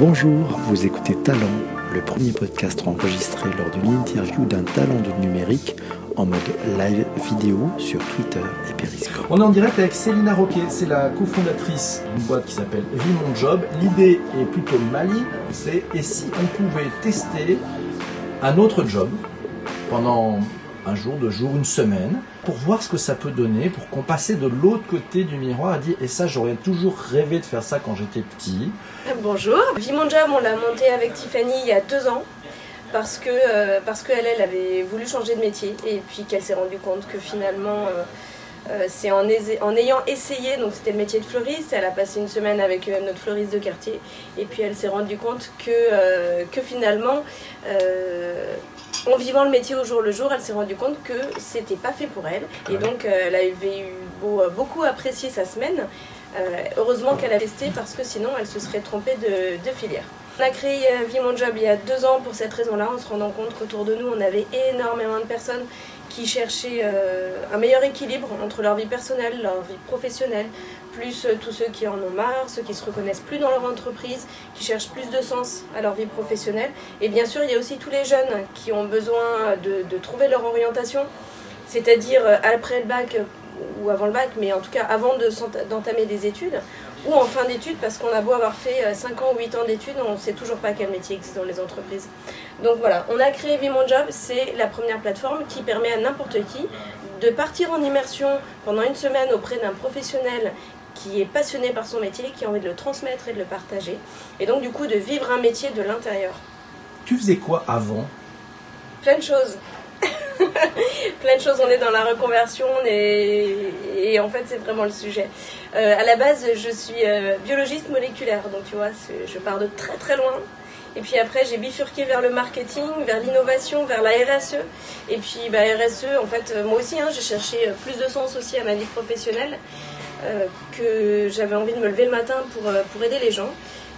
Bonjour, vous écoutez Talent, le premier podcast enregistré lors d'une interview d'un talent du numérique en mode live vidéo sur Twitter et Periscope. On est en direct avec Célina Roquet, c'est la cofondatrice d'une boîte qui s'appelle Vie Mon Job. L'idée est plutôt maligne, c'est et si on pouvait tester un autre job pendant un jour, deux jours, une semaine, pour voir ce que ça peut donner, pour qu'on passait de l'autre côté du miroir à dire et ça j'aurais toujours rêvé de faire ça quand j'étais petit. Bonjour, Vie Mon Job, on l'a monté avec Tiffany il y a deux ans parce que euh, qu'elle elle avait voulu changer de métier et puis qu'elle s'est rendue compte que finalement euh, euh, c'est en, en, ayant essayé, donc c'était le métier de fleuriste, elle a passé une semaine avec notre fleuriste de quartier et puis elle s'est rendue compte que, que finalement en vivant le métier au jour le jour, elle s'est rendue compte que c'était pas fait pour elle. Et donc, elle avait eu beaucoup apprécié sa semaine. heureusement qu'elle a testé parce que sinon, elle se serait trompée de filière. On a créé euh, Vie Mon Job il y a deux ans pour cette raison-là, en se rendant compte qu'autour de nous, on avait énormément de personnes qui cherchaient euh, un meilleur équilibre entre leur vie personnelle, leur vie professionnelle, plus euh, tous ceux qui en ont marre, ceux qui se reconnaissent plus dans leur entreprise, qui cherchent plus de sens à leur vie professionnelle. Et bien sûr, il y a aussi tous les jeunes qui ont besoin de, trouver leur orientation, c'est-à-dire après le bac ou avant le bac, mais en tout cas avant d'entamer des études, ou en fin d'études, parce qu'on a beau avoir fait 5 euh, ans ou 8 ans d'études, on ne sait toujours pas quel métier existe dans les entreprises. Donc voilà, on a créé Vie Mon Job, c'est la première plateforme qui permet à n'importe qui de partir en immersion pendant une semaine auprès d'un professionnel qui est passionné par son métier, qui a envie de le transmettre et de le partager, et donc du coup de vivre un métier de l'intérieur. Tu faisais quoi avant? Plein de choses. plein de choses. On est dans la reconversion et, en fait, c'est vraiment le sujet. Euh, à la base, je suis euh, biologiste moléculaire, donc tu vois, je pars de très très loin. Et puis après, j'ai bifurqué vers le marketing, vers l'innovation, vers la RSE. Et puis, bah, RSE, en fait, euh, moi aussi, hein, j'ai cherché plus de sens aussi à ma vie professionnelle, que j'avais envie de me lever le matin pour, pour aider les gens.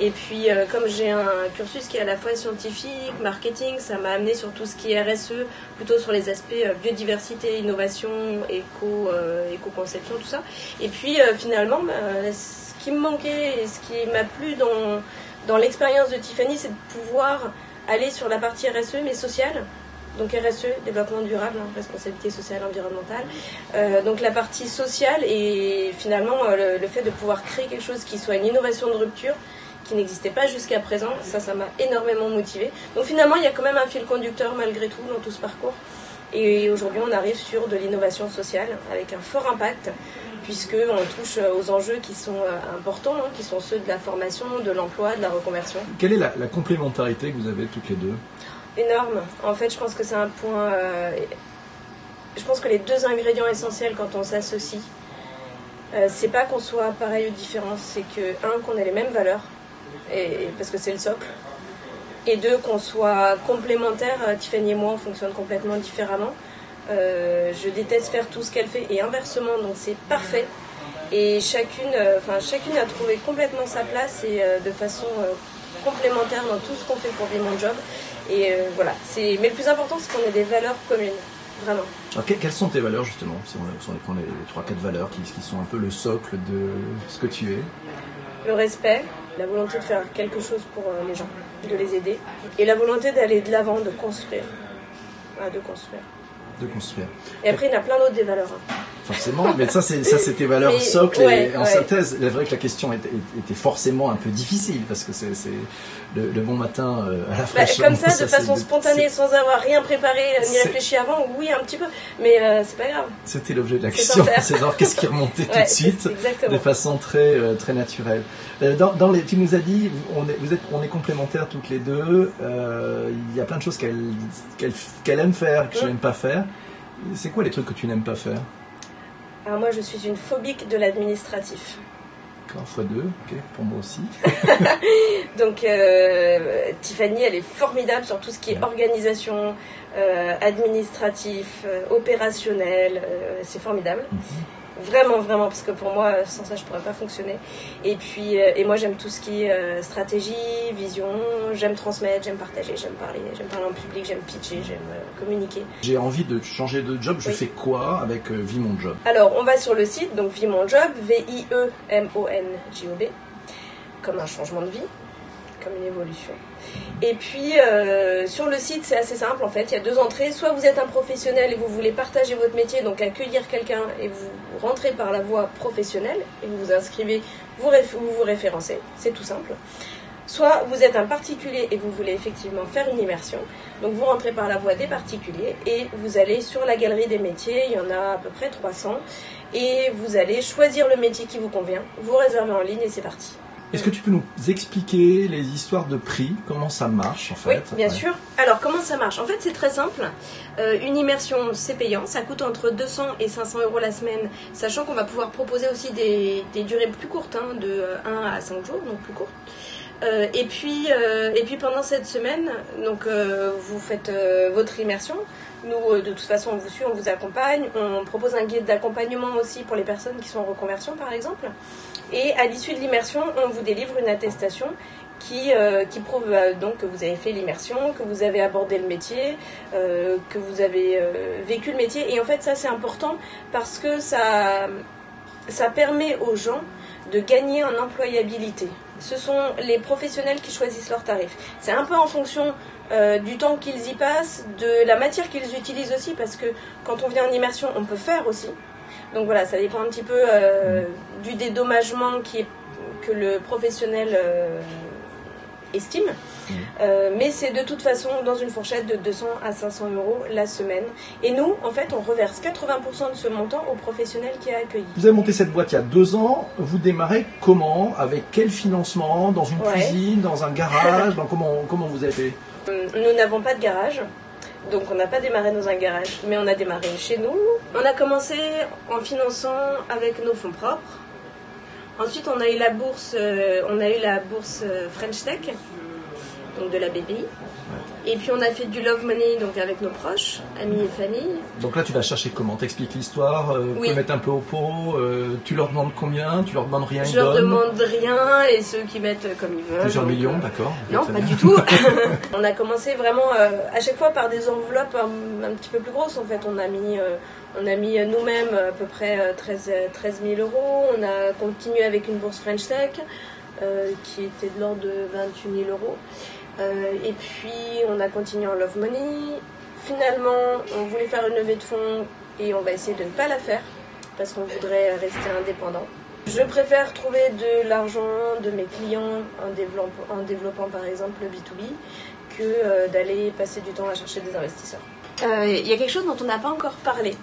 Et puis, euh, comme j'ai un cursus qui est à la fois scientifique, marketing, ça m'a amené sur tout ce qui est RSE, plutôt sur les aspects euh, biodiversité, innovation, éco, euh, éco-conception, tout ça. Et puis, finalement, bah, ce qui me manquait et ce qui m'a plu dans, dans l'expérience de Tiffany, c'est de pouvoir aller sur la partie RSE, mais sociale. Donc RSE, développement durable, hein, responsabilité sociale, environnementale. donc la partie sociale et finalement le, le, fait de pouvoir créer quelque chose qui soit une innovation de rupture, qui n'existait pas jusqu'à présent. Ça, ça m'a énormément motivé. Donc finalement, il y a quand même un fil conducteur malgré tout dans tout ce parcours. Et aujourd'hui, on arrive sur de l'innovation sociale avec un fort impact, puisqu'on touche aux enjeux qui sont euh, importants, hein, qui sont ceux de la formation, de l'emploi, de la reconversion. Quelle est la, complémentarité que vous avez toutes les deux? Énorme. En fait, je pense que c'est un point. Euh, je pense que les deux ingrédients essentiels quand on s'associe, euh, c'est pas qu'on soit pareil ou différent, c'est que, un, qu'on ait les mêmes valeurs, parce que c'est le socle. Et deux, qu'on soit complémentaires. Euh, Tiffany et moi, on fonctionne complètement différemment. Je déteste faire tout ce qu'elle fait et inversement, donc c'est parfait. Et chacune, chacune a trouvé complètement sa place et de façon complémentaire dans tout ce qu'on fait pour vivre mon job. Et voilà, c'est. Mais le plus important, c'est qu'on ait des valeurs communes, vraiment. Alors, quelles sont tes valeurs justement? Si on, prend les, trois, quatre valeurs qui, qui sont un peu le socle de ce que tu es. Le respect, la volonté de faire quelque chose pour euh, les gens, de les aider, et la volonté d'aller de l'avant, de construire. de construire. De construire. Et après, il y en a plein d'autres des valeurs. Hein forcément. Mais ça, c'est ça, c'était valeurs socles et en synthèse. Il est vrai que la question était, forcément un peu difficile parce que c'est le, bon matin euh, à la bah, fraîcheur. comme ça, de façon spontanée, sans avoir rien préparé ni réfléchi avant. Oui, un petit peu, mais euh, c'est pas grave. C'était l'objet de la question. C'est genre qu'est-ce qui remontait tout de suite, de façon très euh, très naturelle. Dans, dans, les, tu nous as dit, on est, vous êtes, on est complémentaires toutes les deux. Il y a plein de choses qu'elle qu'elle aime faire, que je n'aime pas faire. C'est quoi les trucs que tu n'aimes pas faire? Alors moi, je suis une phobique de l'administratif. D'accord, fois deux, ok, pour moi aussi. Donc euh, Tiffany, elle est formidable sur tout ce qui est organisation, euh, administratif, euh, opérationnel, c'est formidable. Mhm. Vraiment, vraiment, parce que pour moi, sans ça, je pourrais pas fonctionner. Et puis, euh, et moi, j'aime tout ce qui est euh, stratégie, vision. J'aime transmettre, j'aime partager, j'aime parler, j'aime parler en public, j'aime pitcher, j'aime euh, communiquer. J'ai envie de changer de job. Je fais quoi avec Vie mon job Alors, on va sur le site, donc Vie mon job, V-I-E-M-O-N-J-O-B, comme un changement de vie. Une évolution. Et puis euh, sur le site, c'est assez simple en fait. Il y a deux entrées. Soit vous êtes un professionnel et vous voulez partager votre métier, donc accueillir quelqu'un et vous rentrez par la voie professionnelle et vous vous inscrivez, vous vous, vous référencez. C'est tout simple. Soit vous êtes un particulier et vous voulez effectivement faire une immersion. Donc vous rentrez par la voie des particuliers et vous allez sur la galerie des métiers. Il y en a à peu près 300. Et vous allez choisir le métier qui vous convient. Vous réservez en ligne et c'est parti. Est-ce que tu peux nous expliquer les histoires de prix Comment ça marche en fait Oui, bien sûr. Alors comment ça marche? En fait, c'est très simple. Euh, une immersion, c'est payant. Ça coûte entre 200 et 500 euros la semaine, sachant qu'on va pouvoir proposer aussi des, durées plus courtes, hein, de 1 à 5 jours, donc plus courtes. Euh, et, puis, euh, et puis pendant cette semaine, donc, vous faites votre immersion. Nous, de toute façon, on vous suit, on vous accompagne. On propose un guide d'accompagnement aussi pour les personnes qui sont en reconversion, par exemple. Et à l'issue de l'immersion, on vous délivre une attestation qui, euh, prouve euh, donc que vous avez fait l'immersion, que vous avez abordé le métier, euh, que vous avez vécu le métier. Et en fait, ça c'est important parce que ça, ça permet aux gens de gagner en employabilité. Ce sont les professionnels qui choisissent leurs tarifs. C'est un peu en fonction du temps qu'ils y passent, de la matière qu'ils utilisent aussi, parce que quand on vient en immersion, on peut faire aussi. Donc voilà, ça dépend un petit peu euh, du dédommagement que le professionnel euh, estime. Mmh. Euh, mais c'est de toute façon dans une fourchette de 200 à 500 euros la semaine. Et nous, en fait, on reverse 80% de ce montant au professionnel qui a accueilli. Vous avez monté cette boîte il y a deux ans. Vous démarrez comment? Avec quel financement? Dans une cuisine? Dans un garage? Dans comment, comment vous avez fait? Nous n'avons pas de garage. Donc on n'a pas démarré dans un garage, mais on a démarré chez nous. On a commencé en finançant avec nos fonds propres. Ensuite, on a eu la bourse, euh, on a eu la bourse euh, French Tech, donc de la BPI. Et puis on a fait du love money donc avec nos proches, amis et famille. Donc là tu vas chercher comment? T'expliques l'histoire, euh, tu mettre un peu au pot, euh, tu leur demandes combien, tu leur demandes rien, Je leur demande rien et ceux qui mettent comme ils veulent. Plusieurs millions, euh, d'accord. Non, pas du tout. on a commencé vraiment à chaque fois par des enveloppes un, petit peu plus grosses en fait. On a mis, on a mis nous-mêmes à peu près 13, 13 000 euros. On a continué avec une bourse French Tech qui était de l'ordre de 28 000 euros. Euh, et puis on a continué en Love Money. Finalement, on voulait faire une levée de fonds et on va essayer de ne pas la faire parce qu'on voudrait rester indépendant. Je préfère trouver de l'argent de mes clients en développant, en développant par exemple le B2B que euh, d'aller passer du temps à chercher des investisseurs. Euh, il y a quelque chose dont on n'a pas encore parlé,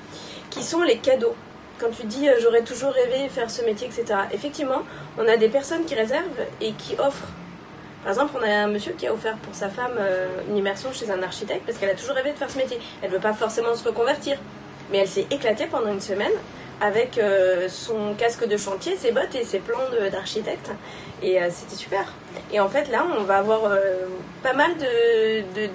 qui sont les cadeaux. Quand tu dis j'aurais toujours rêvé faire ce métier, etc. Effectivement, on a des personnes qui réservent et qui offrent par exemple, on a un monsieur qui a offert pour sa femme euh, une immersion chez un architecte parce qu'elle a toujours rêvé de faire ce métier. Elle ne veut pas forcément se reconvertir, mais elle s'est éclatée pendant une semaine avec euh, son casque de chantier, ses bottes et ses plans d'architecte. Et euh, c'était super. Et en fait, là, on va avoir pas mal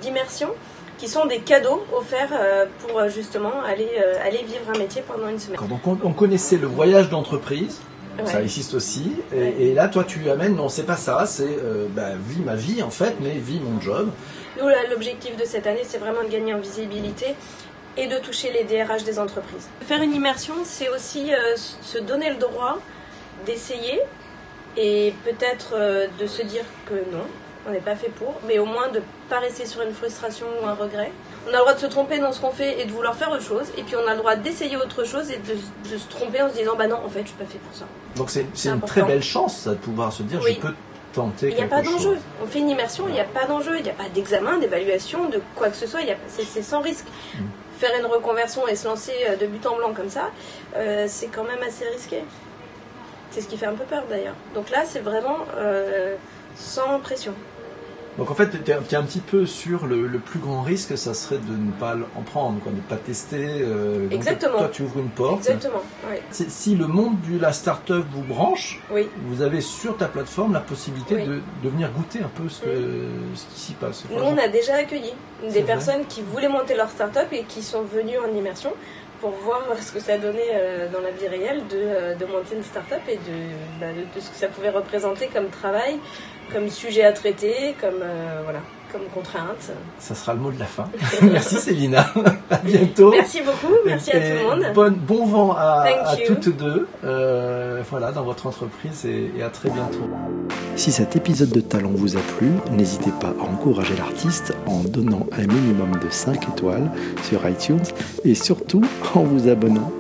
d'immersions de, qui sont des cadeaux offerts pour justement aller, aller vivre un métier pendant une semaine. Quand on connaissait le voyage d'entreprise, ça existe aussi. Et, là, toi, tu amènes, non, c'est pas ça, c'est euh, bah, vie ma vie en fait, mais vie mon job. l'objectif de cette année, c'est vraiment de gagner en visibilité et de toucher les DRH des entreprises. Faire une immersion, c'est aussi euh, se donner le droit d'essayer et peut-être euh, de se dire que non, on n'est pas fait pour, mais au moins de ne pas rester sur une frustration ou un regret. On a le droit de se tromper dans ce qu'on fait et de vouloir faire autre chose, et puis on a le droit d'essayer autre chose et de, se tromper en se disant bah non, en fait, je suis pas fait pour ça. Donc c'est une très belle chance de pouvoir se dire je peux tenter Il n'y a pas d'enjeu. On fait une immersion, il n'y a pas d'enjeu, il n'y a pas d'examen, d'évaluation, de quoi que ce soit, c'est sans risque. Mm. Faire une reconversion et se lancer euh, de but en blanc comme ça, euh, c'est quand même assez risqué. C'est ce qui fait un peu peur d'ailleurs. Donc là, c'est vraiment euh, sans pression. Donc en fait, tu es, un petit peu sur le, plus grand risque, ça serait de ne pas en prendre, quoi, de ne pas tester. Euh, Exactement. Toi, tu ouvres une porte. Exactement. Oui. Si le monde de la start-up vous branche, oui. vous avez sur ta plateforme la possibilité de, de, venir goûter un peu ce, ce qui s'y passe. Nous, on a déjà accueilli des personnes qui voulaient monter leur start-up et qui sont venues en immersion pour voir ce que ça donnait euh, dans la vie réelle de, euh, de monter une start-up et bah, de, de, ce que ça pouvait représenter comme travail, comme sujet à traiter, comme, euh, voilà, comme contrainte. Ça sera le mot de la fin. merci Célina. à bientôt. Merci beaucoup. Merci à tout le monde. Bon, bon vent à, à toutes deux. voilà, dans votre entreprise et, et à très bientôt. Si cet épisode de Talent vous a plu, n'hésitez pas à encourager l'artiste en donnant un minimum de 5 étoiles sur iTunes et surtout en vous abonnant